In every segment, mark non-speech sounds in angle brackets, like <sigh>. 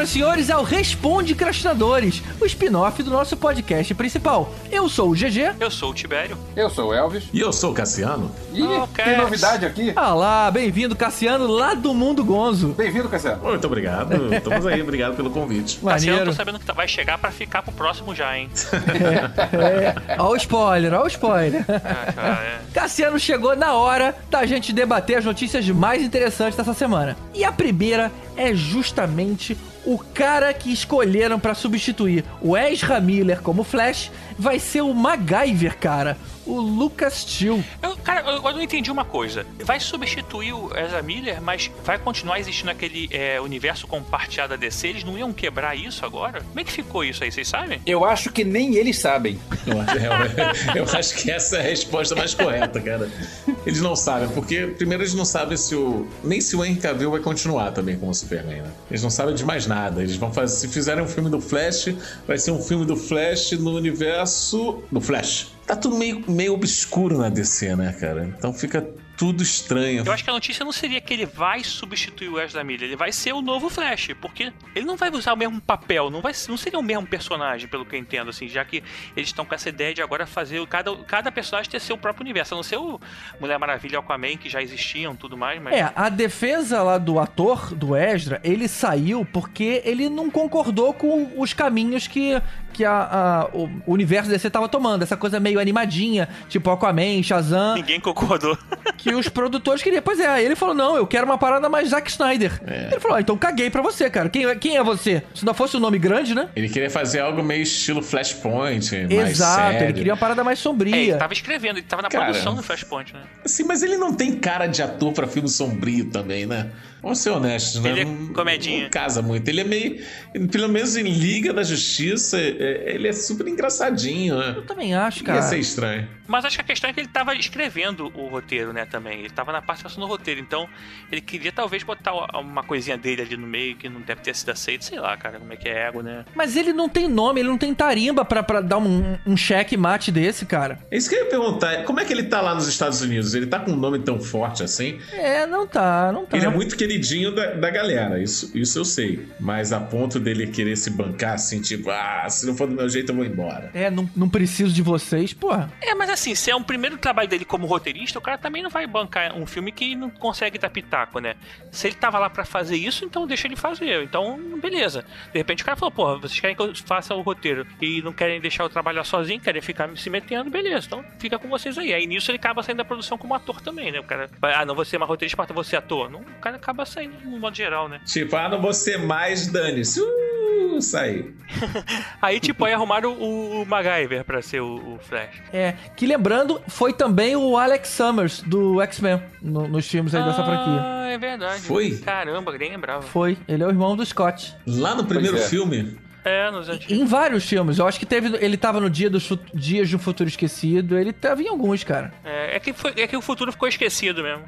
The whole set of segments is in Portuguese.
Senhoras e senhores, ao Responde Crastinadores, o spin-off do nosso podcast principal. Eu sou o GG. Eu sou o Tibério. Eu sou o Elvis. E eu sou o Cassiano. Oh, tem novidade aqui. Olá, bem-vindo, Cassiano, lá do Mundo Gonzo. Bem-vindo, Cassiano. Muito obrigado. Estamos aí, obrigado pelo convite. Cassiano, Maneiro. tô sabendo que tá- vai chegar pra ficar pro próximo já, hein? <laughs> É, ó o spoiler, ó o spoiler. Ah, cara, é. Cassiano chegou na hora da gente debater as notícias mais interessantes dessa semana. E a primeira é justamente o cara que escolheram pra substituir o Ezra Miller como Flash vai ser o MacGyver, cara. O Lucas Till. Eu, cara, eu, eu não entendi uma coisa. Vai substituir o Ezra Miller, mas vai continuar existindo aquele é, universo compartilhado da DC? Eles não iam quebrar isso agora? Como é que ficou isso aí, vocês sabem? Eu acho que nem eles sabem. Eu, eu- eu acho que essa é a resposta mais correta, cara. Eles não sabem, porque primeiro eles não sabem se o. Nem se o Henry Cavill vai continuar também como Superman, né? Eles não sabem de mais nada. Eles vão fazer. Se fizerem um filme do Flash, vai ser um filme do Flash no universo. do Flash. Tá tudo meio, meio obscuro na DC, né, cara? Então fica tudo estranho. Eu acho que a notícia não seria que ele vai substituir o Ezra Miller, ele vai ser o novo Flash, porque ele não vai usar o mesmo papel, não, vai, não seria o mesmo personagem, pelo que eu entendo, assim, já que eles estão com essa ideia de agora fazer cada, cada personagem ter seu próprio universo, a não ser o Mulher Maravilha e Aquaman, que já existiam tudo mais, mas. É, a defesa lá do ator, do Ezra, ele saiu porque ele não concordou com os caminhos que, que a, a- o universo DC tava tomando. Essa coisa meio animadinha, tipo Aquaman, Shazam, Ninguém concordou. que os produtores queriam. Pois é, aí ele falou, não, eu quero uma parada mais Zack Snyder. Ele falou, ah, então caguei pra você, cara. Quem, é- quem é você? Se não fosse um nome grande, né? Ele queria fazer algo meio estilo Flashpoint, mais Exato, sério. ele queria uma parada mais É, sombria. ele tava escrevendo, ele tava na Cara. produção do Flashpoint, né? Sim, mas ele não tem cara de ator pra filme sombrio também, né? Vamos ser honestos, né? Ele é Não- comedinha. Não casa muito. Ele é meio. Pelo menos em Liga da Justiça, é- ele é super engraçadinho, né? Eu também acho, cara. Ia ser estranho. Mas acho que a questão é que ele tava escrevendo o roteiro, né, também. Ele tava na participação do roteiro, então ele queria talvez botar uma coisinha dele ali no meio que não deve ter sido aceito, sei lá, cara, como é que é ego, né? Mas ele não tem nome, ele não tem tarimba pra, pra dar um, um cheque mate desse, cara. É isso que eu ia perguntar. Como é que ele tá lá nos Estados Unidos? Ele tá com um nome tão forte assim? É, não tá, não tá. Ele é muito queridinho da, da galera, isso, isso eu sei. Mas a ponto dele querer se bancar assim, tipo, ah, se não for do meu jeito eu vou embora. É, não, não preciso de vocês, porra. É, mas assim, se é um primeiro trabalho dele como roteirista, o cara também não vai bancar um filme que não consegue dar pitaco, né? Se ele tava lá pra fazer isso, então deixa ele fazer. Então, beleza. De repente o cara falou, porra, vocês querem que eu faça o roteiro e não querem deixar eu trabalhar sozinho, querem ficar se metendo, beleza. Então fica com vocês aí. Aí nisso ele acaba saindo da produção como ator também, né? O cara, ah, não vou ser mais roteirista, mas vou ser ator. Não, o cara acaba saindo no modo geral, né? Tipo, ah, não vou ser mais dane-se. Uh, saí. <laughs> Aí, tipo, aí arrumaram o, o MacGyver pra ser o, o Flash. É, que lembrando, foi também o Alex Summers do X-Men no- nos filmes aí dessa franquia. Ah, é verdade. Foi? Caramba, nem lembrava. Foi, ele é o irmão do Scott. Lá no primeiro é. filme, É, nos antigos. Em vários filmes, eu acho que teve. Ele tava no dia dos Dias de um Futuro Esquecido, ele tava em alguns, cara. É, é que foi- é que o futuro ficou esquecido mesmo.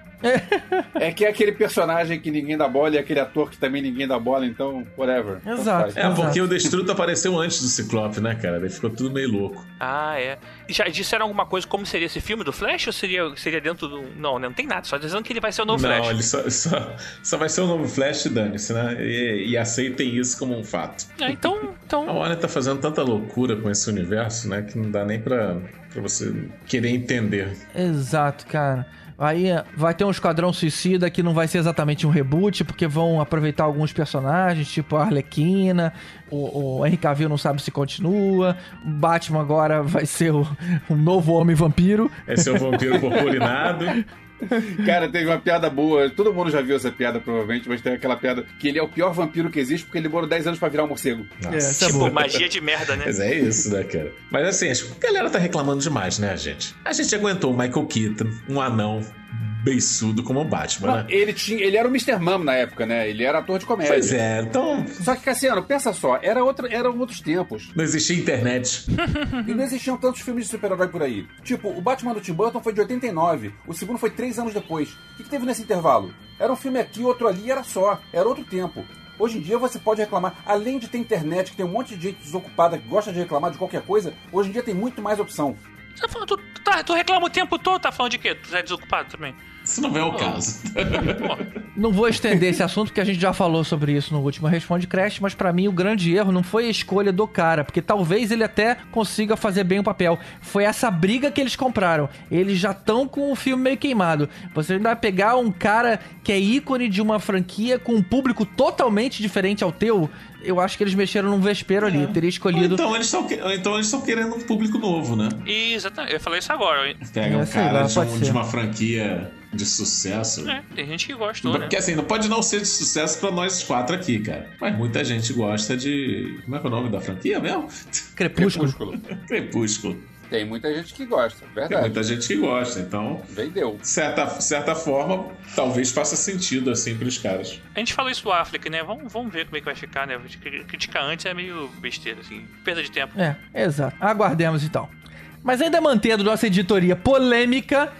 É que é aquele personagem que ninguém dá bola e aquele ator que também ninguém dá bola, então, whatever. Exato. faz. É, Exato. porque o Destruto apareceu antes do Ciclope, né, cara? Daí ficou tudo meio louco. Ah, é. Já disseram alguma coisa como seria esse filme do Flash ou seria, seria dentro do. Não, né? não tem nada, só dizendo que ele vai ser o novo não, Flash. ele só, só, só vai ser o novo Flash, dane-se, né? E, e aceitem isso como um fato. É, então. A então Warner tá fazendo tanta loucura com esse universo, né? Que não dá nem pra, pra você querer entender. Exato, cara. Aí é, vai ter um Esquadrão Suicida que não vai ser exatamente um reboot, porque vão aproveitar alguns personagens, tipo a Arlequina, o, o Henry Cavill não sabe se continua, o Batman agora vai ser o, um novo Homem-Vampiro. Esse é o vampiro <laughs> purpurinado. <laughs> Cara, teve uma piada boa. Todo mundo já viu essa piada, provavelmente, mas tem aquela piada que ele é o pior vampiro que existe porque ele demorou 10 anos pra virar um morcego. Nossa. essa é tipo, boa. magia de merda, né? Mas é isso, né, cara? Mas assim, acho que a galera tá reclamando demais, né, gente? A gente aguentou o Michael Keaton, um anão beiçudo como o Batman, Não, né? ele, tinha, ele era o Mr. Mom na época, né? Ele era ator de comédia. Pois é, então Só que, Cassiano, pensa só, era outra, eram outros tempos. não existia internet. <laughs> E não existiam tantos filmes de super-herói por aí. Tipo, o Batman do Tim Burton foi de 89, o segundo foi três anos depois. O que, que teve nesse intervalo? Era um filme aqui, outro ali, e era só. Era outro tempo. Hoje em dia você pode reclamar, além de ter internet, que tem um monte de gente desocupada que gosta de reclamar de qualquer coisa, hoje em dia tem muito mais opção. Você tá falando- tu, tu, tá- tu reclama o tempo todo, tá falando de quê? Tu é desocupado também. Isso não é o caso. <laughs> Não vou estender esse assunto, porque a gente já falou sobre isso no último Responde Crash, mas pra mim o grande erro não foi a escolha do cara, porque talvez ele até consiga fazer bem o papel. Foi essa briga que eles compraram. Eles já estão com o filme meio queimado. Você ainda vai pegar um cara que é ícone de uma franquia com um público totalmente diferente ao teu. Eu acho que eles mexeram num vespeiro ali. Teria Ou escolhido. então eles estão então eles estão querendo um público novo, né? Exatamente, eu falei isso agora. Pega É, um cara lá, de, um- de uma franquia de sucesso. É, tem gente que gostou, né? Porque assim, não pode não ser de sucesso pra nós quatro aqui, cara. Mas muita gente gosta de. Como é que é o nome da franquia mesmo? Crepúsculo. Crepúsculo. Crepúsculo. Tem muita gente que gosta, Tem verdade. muita gente que gosta, então, Vendeu. de certa, certa forma, talvez faça sentido assim pros caras. A gente falou isso do Affleck, né? Vamos, vamos ver como é que vai ficar, né? Criticar antes é meio besteira, assim. Perda de tempo. É, exato. Aguardemos então. Mas ainda mantendo nossa editoria polêmica,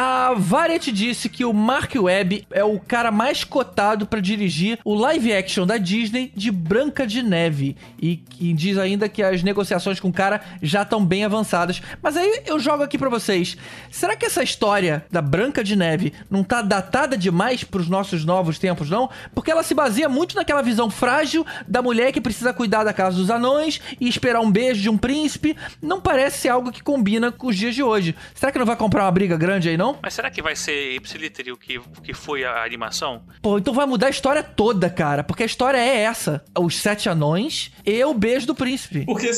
a Variety disse que o Mark Webb é o cara mais cotado pra dirigir o live action da Disney de Branca de Neve. E que diz ainda que as negociações com o cara já estão bem avançadas. Mas aí eu jogo aqui pra vocês. Será que essa história da Branca de Neve não tá datada demais pros nossos novos tempos, não? Porque ela se baseia muito naquela visão frágil da mulher que precisa cuidar da casa dos anões e esperar um beijo de um príncipe. Não parece ser algo que combina com os dias de hoje. Será que não vai comprar uma briga grande aí, não? Mas será que vai ser ipsiliter o que, o que foi a animação? Pô, então vai mudar a história toda, cara. Porque a história é essa: os sete anões e o beijo do príncipe. Porque,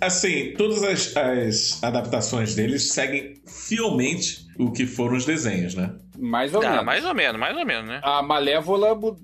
assim, todas as, as adaptações deles seguem fielmente o que foram os desenhos, né? Mais ou Ah, menos. mais ou menos, mais ou menos, né? A Malévola mu-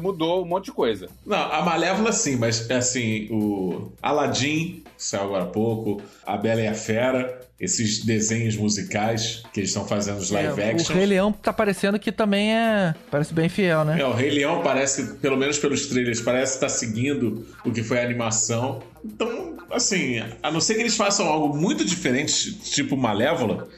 mudou um monte de coisa. Não, a Malévola sim, mas assim, o Aladdin, que saiu agora há pouco, a Bela e a Fera, esses desenhos musicais que eles estão fazendo os live É, action. o Rei Leão tá parecendo que também é. Parece bem fiel, né? É, o Rei Leão parece pelo menos pelos trailers, parece estar seguindo o que foi a animação. Então, assim, a não ser que eles façam algo muito diferente, tipo Malévola,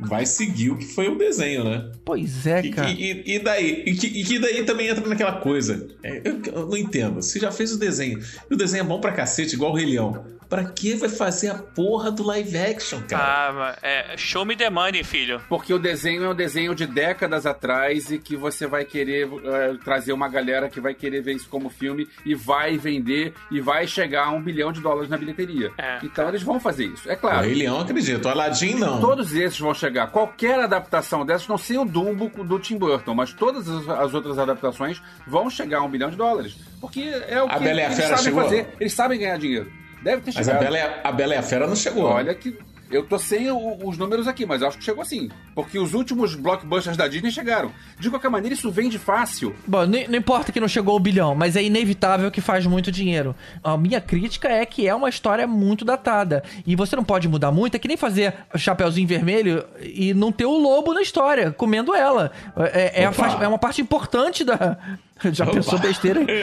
vai seguir o que foi o desenho, né? Pois é, E, cara. e- e daí? E que, e que daí também entra naquela coisa. É, eu, eu não entendo. Você já fez o desenho. E o desenho é bom pra cacete, igual o Rei Leão. Pra que vai fazer a porra do live action, cara? Ah, é, show me the money, filho. Porque o desenho é um desenho de décadas atrás e que você vai querer eh, trazer uma galera que vai querer ver isso como filme e vai vender e vai chegar a um bilhão de dólares na bilheteria. É. Então eles vão fazer isso. É o claro. Rei Leão, acredito. O Aladdin, não. Todos esses vão chegar. Qualquer adaptação dessas, não sei o Dumbo do Tim Burton, mas todas as, as outras adaptações vão chegar a um bilhão de dólares. Porque é o A que Bela a eles sabem chegou? fazer. Eles sabem ganhar dinheiro. Deve ter Mas a chegado. Bela, e a, a Bela e a Fera não chegou. Olha que. Eu tô sem o- os números aqui, mas eu acho que chegou assim. Porque os últimos blockbusters da Disney chegaram. De qualquer maneira, isso vende fácil. Bom, não, não importa que não chegou ao bilhão, mas é inevitável que faz muito dinheiro. A minha crítica é que é uma história muito datada. E você não pode mudar muito, é que nem fazer Chapeuzinho Vermelho e não ter o lobo na história, comendo ela. É, é, a Opa. faz- é uma parte importante da. Já Opa. pensou besteira? <laughs>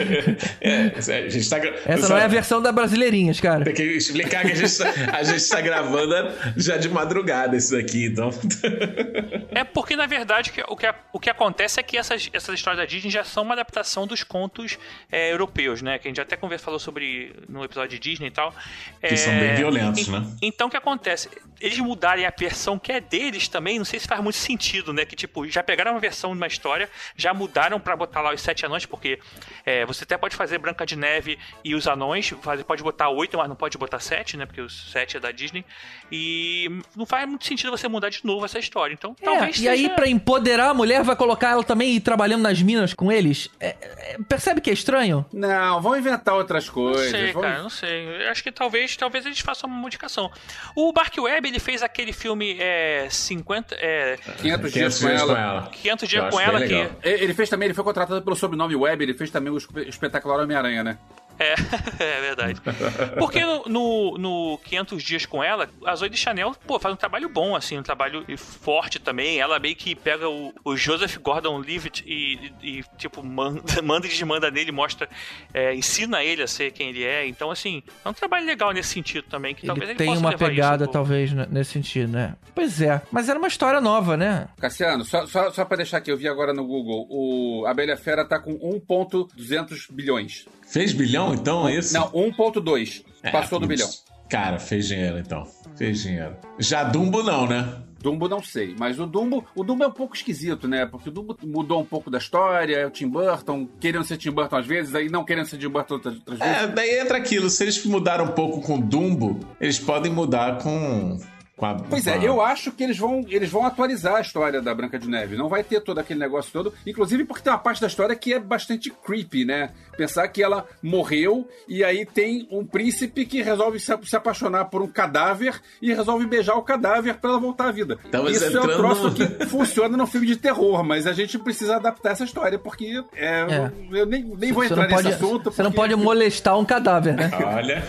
É, a gente tá, Essa não é a versão da Brasileirinhas, cara. Tem que explicar que a gente, tá- a gente tá gravando já de madrugada isso daqui, então. <laughs> É porque, na verdade, o que, o que acontece é que essas, essas histórias da Disney já são uma adaptação dos contos é, europeus, né? Que a gente até conversa, falou sobre no episódio de Disney e tal. Que são bem violentos, né? Então, o que acontece? Eles mudarem a versão que é deles também, não sei se faz muito sentido, né? Que, tipo, já pegaram uma versão de uma história, já mudaram pra botar lá os sete anões, porque é, você até pode fazer Branca de Neve e os anões, pode botar oito, mas não pode botar sete, né? Porque os sete é da Disney. E não faz muito sentido você mudar de novo essa história. Então, É, talvez e aí, seja- pra empoderar a mulher, vai colocar ela também ir trabalhando nas minas com eles? É- é- percebe que é estranho? Não, vão inventar outras Não coisas. sei, vão- cara, não sei. Eu acho que talvez, talvez eles façam uma modificação. O Mark Webb, ele fez aquele filme é, 50, é, 500 dias 500 com dias ela. 500 Eu dias com ela, que Ele fez também, ele foi contratado pelo sobrenome Web, ele fez também o espe- espetacular Homem-Aranha, né? É, <laughs> é verdade. Porque no, no, no 500 Dias com ela, a Zoe de Chanel, pô, faz um trabalho bom, assim, um trabalho forte também. Ela meio que pega o, o Joseph Gordon-Levitt e, e, e, tipo, manda, <laughs> manda e desmanda nele, mostra, é, ensina ele a ser quem ele é. Então, assim, é um trabalho legal nesse sentido também, que talvez Ele ele tem possa uma pegada, isso, talvez, né, nesse sentido, né? Pois é. Mas era uma história nova, né? Cassiano, só, só, só pra deixar aqui, eu vi agora no Google, o a Bela Fera tá com 1.200 bilhões. Fez bilhão, então, é isso? Não, 1.2. É, Passou do bilhão. Cara, fez dinheiro, então. Fez dinheiro. Já Dumbo não, né? Dumbo não sei, mas o Dumbo, o Dumbo é um pouco esquisito, né? Porque o Dumbo mudou um pouco da história, é o Tim Burton querendo ser Tim Burton às vezes, aí não querendo ser Tim Burton outras, outras vezes. É, daí entra aquilo, se eles mudaram um pouco com Dumbo, eles podem mudar com a, pois é, eu acho que eles vão, eles vão atualizar a história da Branca de Neve. Não vai ter todo aquele negócio todo. Inclusive porque tem uma parte da história que é bastante creepy, né? Pensar que ela morreu e aí tem um príncipe que resolve se, se apaixonar por um cadáver e resolve beijar o cadáver para ela voltar à vida. Estamos Isso é um troço que <laughs> funciona no filme de terror, mas a gente precisa adaptar essa história porque é, é. eu nem, nem vou entrar nesse assunto. Você não pode molestar um cadáver, né? Olha.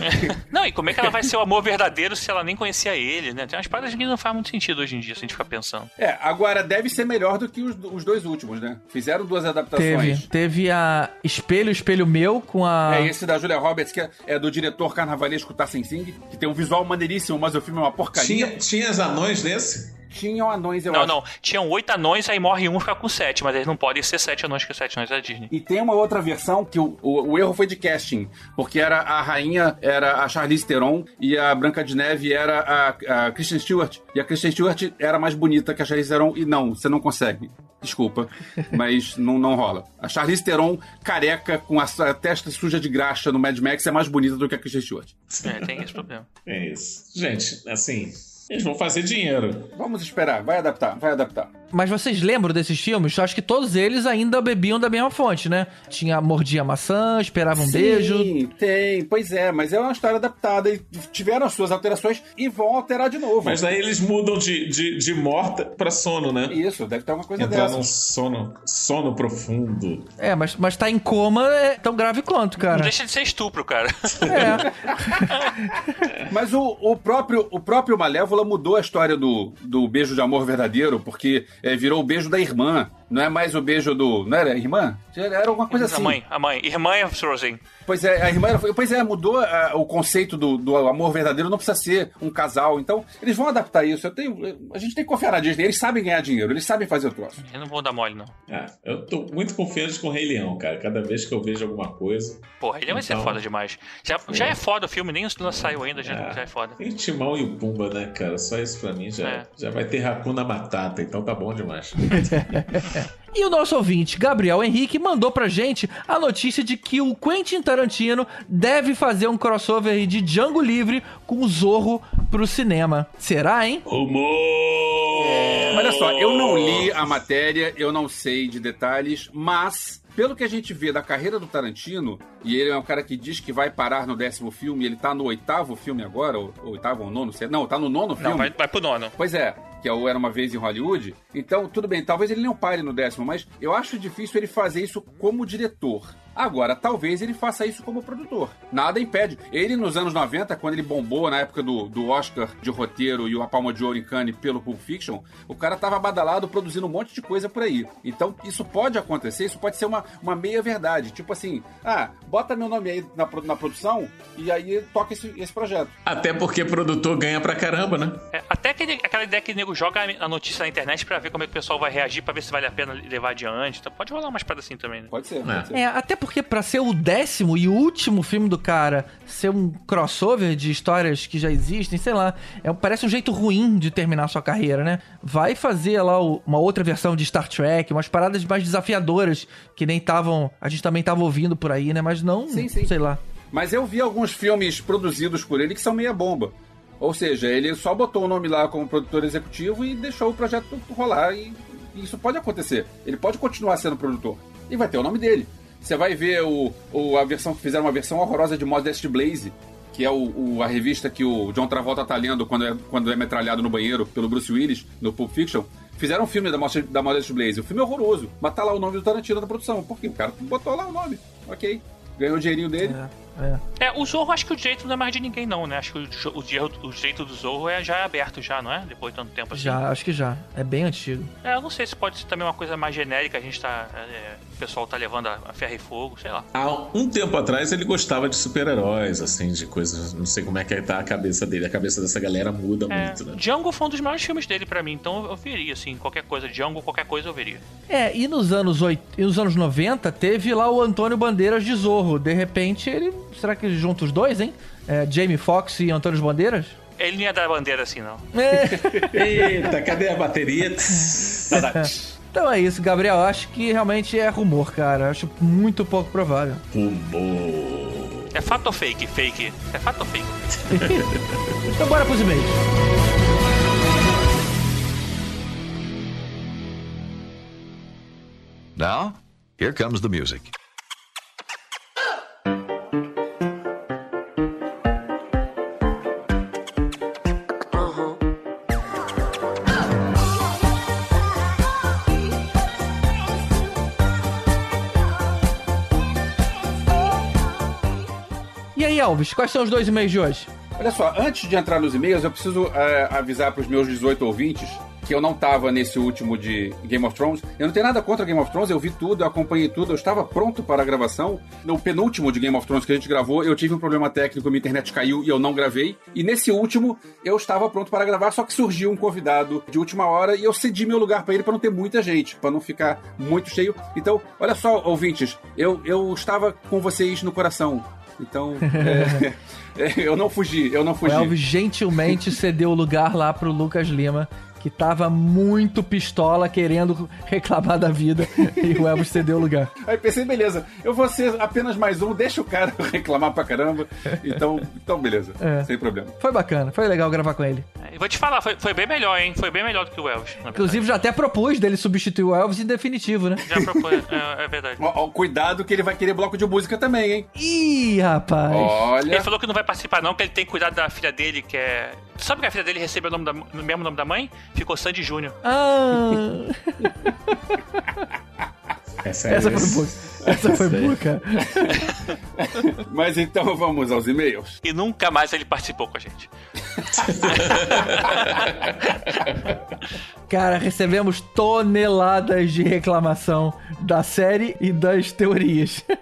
não, e como é que ela vai ser o amor verdadeiro se ela nem conhecia ele, né? Tem paradas que não faz muito sentido hoje em dia, se a gente ficar pensando. É, agora deve ser melhor do que os, os dois últimos, né? Fizeram duas adaptações. Teve, teve a Espelho, Espelho Meu com a. É esse da Julia Roberts, que é, é do diretor carnavalesco Tassin Singh, que tem um visual maneiríssimo, mas o filme é uma porcaria. Tinha, tinha as anões nesse? Tinham anões, eu não, acho. Não, não. Tinham oito anões, aí morre um e fica com sete, mas eles não podem ser sete anões, que é sete anões da Disney. E tem uma outra versão que o, o, o, erro foi de casting, porque era a rainha era a Charlize Theron e a Branca de Neve era a, a Kristen Stewart. E a Kristen Stewart era mais bonita que a Charlize Theron e não, você não consegue. Desculpa, <laughs> mas não, não rola. A Charlize Theron, careca, com a, a testa suja de graxa no Mad Max, é mais bonita do que a Kristen Stewart. É, tem esse problema. É isso. Gente, assim, eles vão fazer dinheiro. Vamos esperar, vai adaptar, vai adaptar. Mas vocês lembram desses filmes? Eu acho que todos eles ainda bebiam da mesma fonte, né? Tinha Mordia Maçã, Esperava um Sim, Beijo. Sim, tem. Pois é, mas é uma história adaptada e tiveram as suas alterações e vão alterar de novo. Mas daí eles mudam de, de, de morta pra sono, né? Isso, deve ter alguma coisa Entrar dessa. num sono, sono profundo. É, mas, mas tá em coma é tão grave quanto, cara. Não deixa de ser estupro, cara. É. <laughs> mas o, o, próprio, o próprio Malévola mudou a história do, do beijo de amor verdadeiro, porque é, virou o beijo da irmã. Não é mais o beijo do. Não era irmã? Era alguma coisa assim. A mãe, a mãe. Irmã é Frozen. Pois é, a irmã. Pois é, mudou a, o conceito do, do amor verdadeiro, não precisa ser um casal. Então, eles vão adaptar isso. Eu tenho, a gente tem que confiar na Disney. Eles sabem ganhar dinheiro, eles sabem fazer o troço. Eu não vou dar mole, não. Ah, eu tô muito confiante com o Rei Leão, cara. Cada vez que eu vejo alguma coisa. Pô, Rei Leão então... vai ser então, foda demais. Já, é. já é foda o filme, nem não saiu ainda, já é, já é foda. Tem Timão e o Pumba, né, cara? Só isso pra mim já, é. já vai ter Hakuna Matata, então tá bom demais. <laughs> E o nosso ouvinte, Gabriel Henrique, mandou pra gente a notícia de que o Quentin Tarantino deve fazer um crossover de Django Livre com o Zorro pro cinema. Será, hein? Rumor! Olha só, eu não li a matéria, eu não sei de detalhes, mas pelo que a gente vê da carreira do Tarantino, e ele é um cara que diz que vai parar no décimo filme, ele tá no oitavo filme agora, ou, oitavo ou nono, não, tá no nono filme. Não, vai, vai pro nono. Pois é, que é o Era Uma Vez em Hollywood. Então, tudo bem, talvez ele não pare no décimo, mas eu acho difícil ele fazer isso como diretor. Agora, talvez ele faça isso como produtor. Nada impede. Ele, nos anos 90, quando ele bombou na época do, do Oscar de roteiro e o A Palma de Ouro em Cannes pelo Pulp Fiction, o cara tava badalado produzindo um monte de coisa por aí. Então, isso pode acontecer, isso pode ser uma, uma meia-verdade. Tipo assim, ah, bota meu nome aí na, na produção e aí toca esse, esse projeto. Até porque produtor ganha pra caramba, né? É, até aquele, aquela ideia que o nego joga a notícia na internet pra ver como é que o pessoal vai reagir, pra ver se vale a pena levar adiante. Então, pode rolar umas paradas assim também, né? Pode ser, pode é. ser. É, até porque para ser o décimo e último filme do cara ser um crossover de histórias que já existem, sei lá, é, parece um jeito ruim de terminar sua carreira, né? Vai fazer lá uma outra versão de Star Trek, umas paradas mais desafiadoras que nem estavam, a gente também tava ouvindo por aí, né? Mas não, sim, sim. sei lá. Mas eu vi alguns filmes produzidos por ele que são meia bomba. Ou seja, ele só botou o nome lá como produtor executivo e deixou o projeto rolar e isso pode acontecer. Ele pode continuar sendo produtor e vai ter o nome dele. Você vai ver o, o, a versão que fizeram uma versão horrorosa de Modest Blaze, que é o, o, a revista que o John Travolta tá lendo quando é, quando é metralhado no banheiro pelo Bruce Willis, no Pulp Fiction. Fizeram um filme da, da Modest Blaze. O filme é horroroso, mas tá lá o nome do Tarantino da produção. Por quê? O cara botou lá o nome. Ok. Ganhou o dinheirinho dele. É. É. é, o Zorro acho que o direito não é mais de ninguém, não, né? Acho que o, o, o direito do Zorro é, já é aberto, já, não é? Depois de tanto tempo assim. Já, acho que já. É bem antigo. É, eu não sei se pode ser também uma coisa mais genérica, a gente tá. É, o pessoal tá levando a, a, ferro e fogo, sei lá. Há um tempo atrás ele gostava de super-heróis, assim, de coisas. Não sei como é que tá a cabeça dele. A cabeça dessa galera muda é, muito, né? Django foi um dos maiores filmes dele para mim, então eu veria, assim, qualquer coisa. Django, qualquer coisa eu veria. É, e nos anos, 8, e nos anos 90 teve lá o Antônio Bandeiras de Zorro. De repente ele. Será que junta os dois, hein? É, Jamie Foxx e Antônio Bandeiras? ele não ia dar bandeira assim, não. É. <laughs> Eita, cadê a bateria? Então é isso, Gabriel. Acho que realmente é rumor, cara. Acho muito pouco provável. Rumor. É fato ou fake? Fake. É fato ou fake? <laughs> Então bora pros e-mails. Now, here comes the music. Aí, Alves, quais são os dois e-mails de hoje? Olha só, antes de entrar nos e-mails, eu preciso é, avisar para os meus 18 ouvintes que eu não tava nesse último de Game of Thrones. Eu não tenho nada contra Game of Thrones, eu vi tudo, eu acompanhei tudo, eu estava pronto para a gravação. No penúltimo de Game of Thrones que a gente gravou, eu tive um problema técnico, minha internet caiu e eu não gravei. E nesse último, eu estava pronto para gravar, só que surgiu um convidado de última hora e eu cedi meu lugar para ele para não ter muita gente, para não ficar muito cheio. Então, olha só, ouvintes, eu, eu estava com vocês no coração. Então, é, <laughs> é, eu não fugi, eu não O fugi. Elvis gentilmente cedeu o lugar lá pro Lucas Lima, que tava muito pistola querendo reclamar da vida. e o Elvis cedeu o lugar. Aí pensei, beleza, eu vou ser apenas mais um, deixa o cara <laughs> reclamar pra caramba. Então, então beleza, É. sem problema. Foi bacana, foi legal gravar com ele. É, vou te falar, foi, foi bem melhor, hein? Foi bem melhor do que o Elvis. Inclusive, já até propus dele substituir o Elvis em definitivo, né? Já propôs, é, é verdade. Ó, ó, cuidado que ele vai querer bloco de música também, hein? Ih, rapaz. Olha. Ele falou que não vai participar, não, que ele tem cuidado da filha dele, que é. Tu sabe que a filha dele recebeu o, nome da, o mesmo nome da mãe? Ficou Sandy Júnior. Ah, <laughs> Essa, é essa foi boa. Essa foi boa, cara. <laughs> Mas então vamos aos e-mails. E nunca mais ele participou com a gente. <laughs> Cara, recebemos toneladas de reclamação da série e das teorias. <laughs>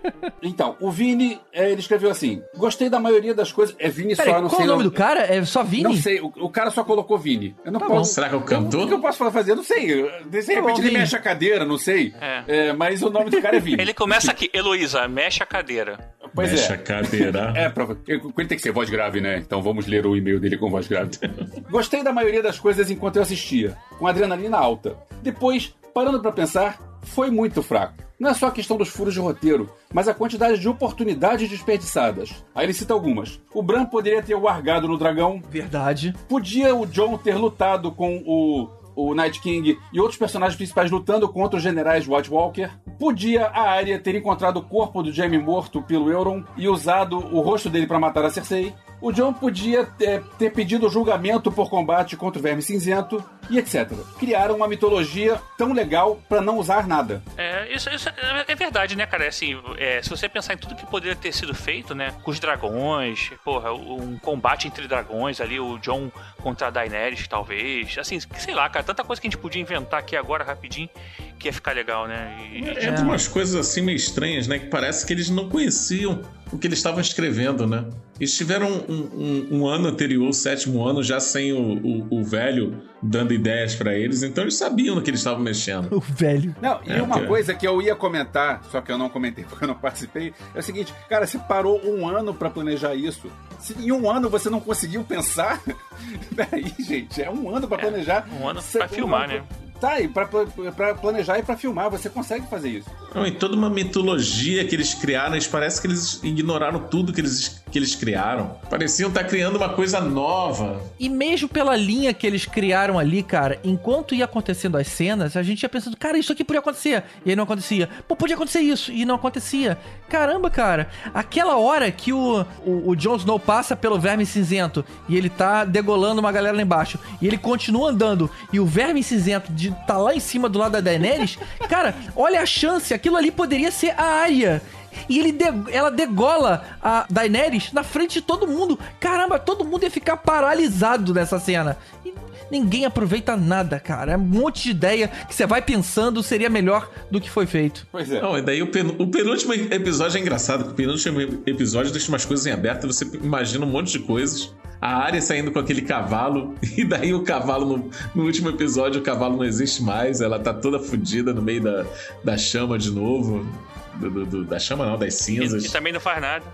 Então, o Vini, é, ele escreveu assim: Gostei da maioria das coisas. É Vini Peraí, só, não qual sei. o nome eu- do cara? É só Vini? Não sei, o, o cara só colocou Vini. Eu não Tá posso. Será que é o Eu- O cantor? que eu posso fazer? Eu não sei. De repente bom, ele Vini. mexe a cadeira, não sei. É. É, mas o nome do cara é Vini. Ele começa aqui, Heloísa, mexe a cadeira. Pois Mexe é. a cadeira. <laughs> É, pra... ele tem que ser voz grave, né? Então vamos ler o e-mail dele com voz grave. <laughs> Gostei da maioria das coisas enquanto eu assistia, com adrenalina alta. Depois, parando pra pensar, foi muito fraco. Não é só a questão dos furos de roteiro, mas a quantidade de oportunidades desperdiçadas. Aí ele cita algumas. O Bran poderia ter largado no dragão, Verdade. Podia o John ter lutado com o, o Night King e outros personagens principais lutando contra os generais White Walker. Podia a Arya ter encontrado o corpo do Jaime morto pelo Euron e usado o rosto dele para matar a Cersei. O John podia ter, ter pedido julgamento por combate contra o Verme Cinzento e etc. Criaram uma mitologia tão legal para não usar nada. É, isso, isso é é verdade, né, cara? É Assim, é, se você pensar em tudo que poderia ter sido feito, né? Com os dragões, porra, um combate entre dragões ali, o John contra a Daenerys, talvez. Assim, sei lá, cara, tanta coisa que a gente podia inventar aqui agora rapidinho que ia ficar legal, né? E- e- Entra umas coisas assim meio estranhas, né? Que parece que eles não conheciam o que eles estavam escrevendo, né? Eles tiveram um, um- um ano anterior, o sétimo ano, já sem o, o- o velho dando ideias pra eles, então eles sabiam no que eles estavam mexendo. O velho. Não, e É, uma porque- coisa que eu ia comentar, só que eu não comentei <laughs> porque eu não participei, é o seguinte, cara, você parou um ano pra planejar isso. Se em um ano você não conseguiu pensar, <laughs> peraí, gente, é um ano pra planejar. um ano Você- pra filmar, um ano né? Tá, e pra, pra planejar e pra filmar, você consegue fazer isso. Não, e toda uma mitologia que eles criaram, eles parece que eles ignoraram tudo que eles, que eles criaram. Pareciam estar criando uma coisa nova. E mesmo pela linha que eles criaram ali, cara, enquanto ia acontecendo as cenas, a gente ia pensando, cara, isso aqui podia acontecer. E aí não acontecia. Pô, podia acontecer isso. E não acontecia. Caramba, cara. Aquela hora que o, o, o Jon Snow passa pelo verme cinzento e ele tá degolando uma galera lá embaixo. E ele continua andando. E o verme cinzento de tá lá em cima do lado da Daenerys. <laughs> cara, olha a chance. Aquilo ali poderia ser a Arya. E ele de- ela degola a Daenerys na frente de todo mundo. Caramba, todo mundo ia ficar paralisado nessa cena. E ninguém aproveita nada, cara. É um monte de ideia que você vai pensando seria melhor do que foi feito. Pois é. Não, e daí o, pen- o penúltimo episódio é engraçado, porque o penúltimo episódio deixa umas coisas em aberto, você imagina um monte de coisas. A área saindo com aquele cavalo, <laughs> e daí o cavalo, no, no último episódio, o cavalo não existe mais, ela tá toda fodida no meio da, da chama de novo. Do, do, do, da chama, não, das cinzas. E, e também não faz nada.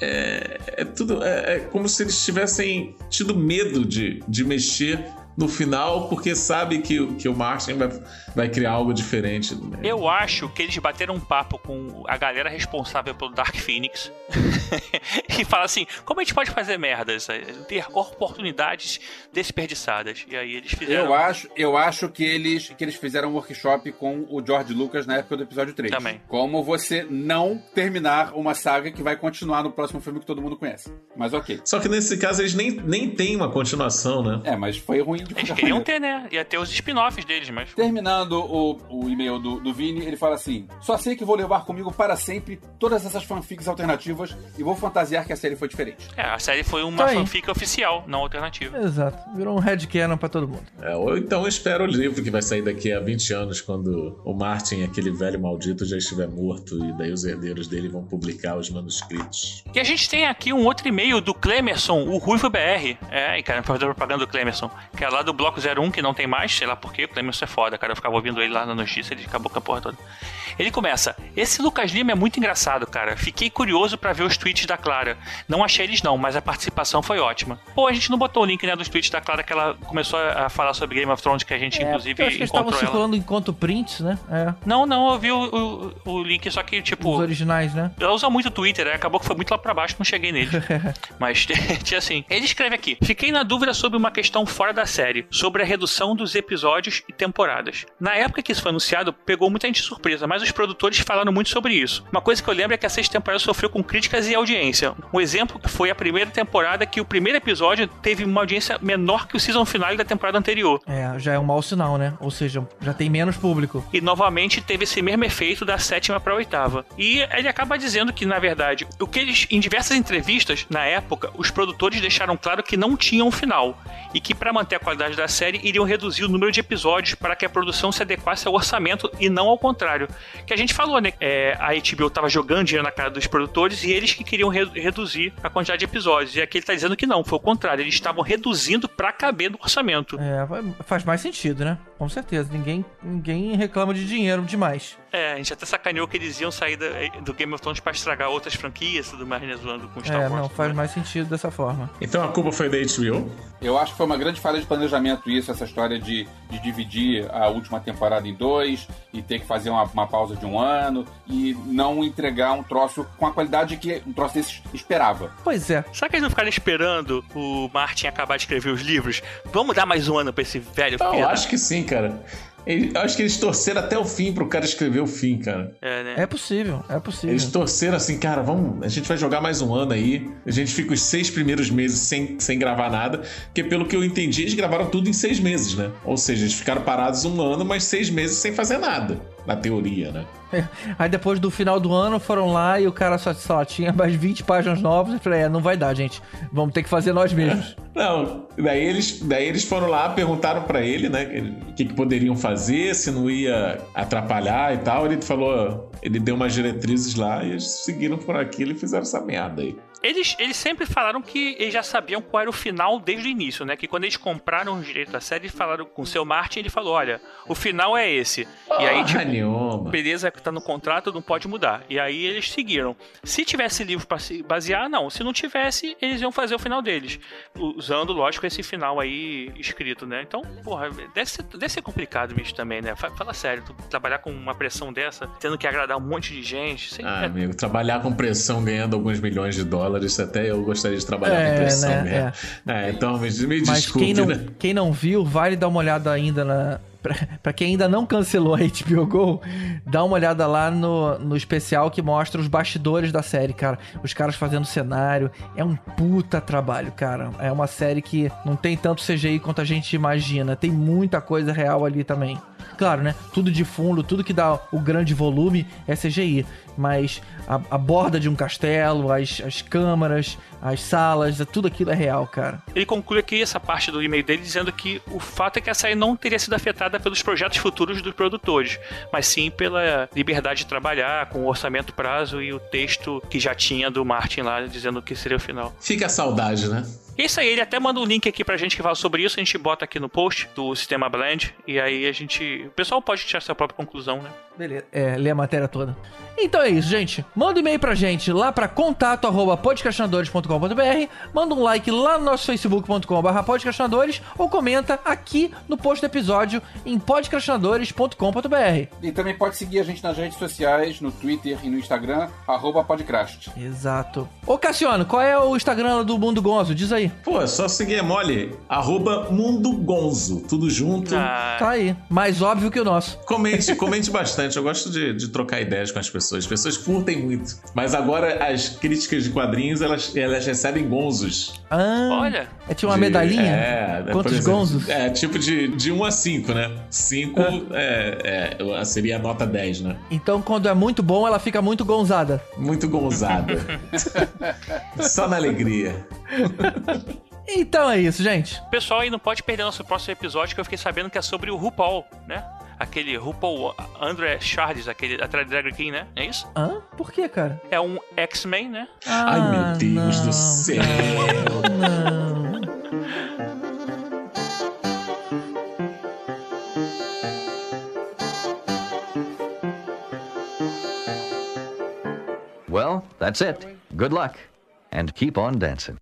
É, é tudo. É, é, como se eles tivessem tido medo de, de mexer no final, porque sabe que, que o Martin vai, vai criar algo diferente. Né? Eu acho que eles bateram um papo com a galera responsável pelo Dark Phoenix <laughs> e fala assim: como a gente pode fazer merdas? Ter oportunidades desperdiçadas. E aí eles fizeram. Eu acho, eu acho que, eles, que eles fizeram um workshop com o George Lucas na época do episódio 3. Também. Como você não terminar uma saga que vai continuar no próximo filme que todo mundo conhece. Mas ok. Só que nesse caso eles nem, nem tem uma continuação, né? É, mas foi ruim de Eles queriam ter, né? Ia ter os spin-offs deles, mas. Terminando o, o e-mail do, do Vini, ele fala assim: Só sei que vou levar comigo para sempre todas essas fanfics alternativas e vou fantasiar que a série foi diferente. É, a série foi uma Tá aí. fanfic oficial, não alternativa. Exato. Virou um headcanon pra todo mundo. É, ou então eu espero o livro que vai sair daqui a 20 anos, quando o Martin, aquele velho maldito, já estiver morto, e daí os herdeiros dele vão publicar os manuscritos. E a gente tem aqui um outro e-mail do Clemerson, o Ruivo BR. É, e cara, fazer propaganda do Clemerson. Que é lá do Bloco 01, que não tem mais, sei lá porquê. O Clemerson é foda, cara. Eu ficava ouvindo ele lá na notícia, ele acabou com a porra toda. Ele começa: Esse Lucas Lima é muito engraçado, cara. Fiquei curioso pra ver os tweets da Clara. Não achei eles não, mas a participação foi ótima. Pô, a gente não botou o link né, dos tweets da Clara que ela começou a falar sobre Game of Thrones, que a gente inclusive É, eu acho que eles estavam encontrou ela. circulando enquanto prints, né? É. Não, não, eu vi o, o, o link, só que, tipo. Os originais, né? Ela usa muito o Twitter, né? acabou que foi muito lá pra baixo, não cheguei nele. <laughs> Mas <laughs> tinha assim. Ele escreve aqui: Fiquei na dúvida sobre uma questão fora da série, sobre a redução dos episódios e temporadas. Na época que isso foi anunciado, pegou muita gente surpresa, mas os produtores falaram muito sobre isso. Uma coisa que eu lembro é que a sexta temporada sofreu com críticas e audiência. Um exemplo foi a primeira temporada que o primeiro episódio teve uma audiência menor que o season final da temporada anterior. É, já é um mau sinal, né? Ou seja, já tem menos público. E novamente teve esse mesmo efeito da sétima para a oitava. E ele acaba dizendo que, na verdade, o que eles, em diversas entrevistas, na época, os produtores deixaram claro que não tinham um final. E que, para manter a qualidade da série, iriam reduzir o número de episódios para que a produção se adequasse ao orçamento e não ao contrário. Que a gente falou, né? É, a HBO tava jogando dinheiro na cara dos produtores e eles que queriam re- reduzir a quantidade de episódios. E aqui ele tá dizendo que não, foi o contrário. Eles estavam reduzindo para caber no orçamento. É, faz mais sentido, né? Com certeza. Ninguém, ninguém reclama de dinheiro demais. É, a gente até sacaneou que eles iam sair da- do Game of Thrones pra estragar outras franquias e tudo mais, né, zoando com Star É, Wars. não, faz mais sentido dessa forma. Então a culpa foi da HBO? Eu acho que foi uma grande falha de planejamento isso, essa história de, de dividir a última temporada em dois e ter que fazer uma, uma pausa de um ano e não entregar um troço com a qualidade que um troço desse esperava. Pois é. Será que eles não ficaram esperando o Martin acabar de escrever os livros? Vamos dar mais um ano pra esse velho da- acho que sim, cara. Ele- acho que eles torceram até o fim pro cara escrever o fim, cara. É, né? É possível, é possível. Eles torceram assim, cara, vamos, a gente vai jogar mais um ano aí. A gente fica os seis primeiros meses sem, sem gravar nada. Porque pelo que eu entendi, eles gravaram tudo em seis meses, né? Ou seja, eles ficaram parados um ano, mas seis meses sem fazer nada. Na teoria, né? <laughs> Aí depois do final do ano foram lá e o cara só, só tinha mais 20 páginas novas. Eu falei, é, não vai dar, gente. Vamos ter que fazer nós mesmos. <laughs> Não, daí eles, daí eles foram lá, perguntaram pra ele, né, o que, que poderiam fazer, se não ia atrapalhar e tal. Ele falou, ele deu umas diretrizes lá e eles seguiram por aquilo e fizeram essa merda aí. Eles, eles sempre falaram que eles já sabiam qual era o final desde o início, né? Que quando eles compraram os direitos da série, eles falaram com o seu Martin, ele falou: olha, o final é esse. e aí, tipo, Ah, nenhuma. beleza, que tá no contrato, não pode mudar. E aí eles seguiram. Se tivesse livro pra se basear, não. Se não tivesse, eles iam fazer o final deles. Usando, lógico, esse final aí escrito, né? Então, porra, deve ser, deve ser complicado isso também, né? Fa- Fala sério, tu trabalhar com uma pressão dessa, tendo que agradar um monte de gente. Ah, amigo, trabalhar com pressão ganhando alguns milhões de dólares, até eu gostaria de trabalhar É, com pressão né, mesmo. É, então me, me Mas desculpe, quem não, né? quem não viu, vale dar uma olhada ainda na. Pra, pra quem ainda não cancelou a HBO Go, dá uma olhada lá no, no especial que mostra os bastidores da série, cara. Os caras fazendo cenário. É um puta trabalho, cara. É uma série que não tem tanto CGI quanto a gente imagina. Tem muita coisa real ali também. Claro, né? Tudo de fundo, tudo que dá o grande volume é CGI. Mas a, a borda de um castelo, as, as câmaras, as salas, tudo aquilo é real, cara. Ele conclui aqui essa parte do e-mail dele dizendo que o fato é que a série não teria sido afetada pelos projetos futuros dos produtores, mas sim pela liberdade de trabalhar, com o orçamento prazo e o texto que já tinha do Martin lá dizendo que seria o final. Fica a saudade, né? É isso aí, ele até manda um link aqui pra gente que fala sobre isso, a gente bota aqui no post do Sistema Blend, e aí a gente. O pessoal pode tirar sua própria conclusão, né? Beleza. É, lê a matéria toda. Então é isso, gente. Manda um e-mail pra gente lá pra contato arroba podcastinadores.com.br, manda um like lá no nosso facebook.com.br podcastinadores ou comenta aqui no post do episódio em podcastinadores.com.br. E também pode seguir a gente nas redes sociais, no Twitter e no Instagram, arroba podcast. Exato. Ô Cassiano, qual é o Instagram do Mundo Gonzo? Diz aí. Pô, é só seguir é mole. Arroba Mundo Gonzo. Tudo junto. Ah, Tá aí. Mais óbvio que o nosso. Comente, comente bastante. Eu gosto de, de trocar ideias com as pessoas. As pessoas curtem muito. Mas agora as críticas de quadrinhos, elas, elas recebem gonzos. Ah, olha. É tipo uma De- medalhinha? É, por Quantos exemplo, gonzos? É, tipo de, de 1 a 5, né? 5 é, é, seria a nota 10, né? Então, quando é muito bom, ela fica muito gonzada. Muito gonzada. <laughs> Só na alegria. Então é isso, gente. Pessoal, aí não pode perder nosso próximo episódio que eu fiquei sabendo que é sobre o RuPaul, né? Aquele RuPaul André Charles, aquele atrás drag queen, né? É isso? Hã? Por quê, cara? É um X-Men, né? Ai, meu Deus não, do céu. Não. Well, that's it. Good luck. And keep on dancing.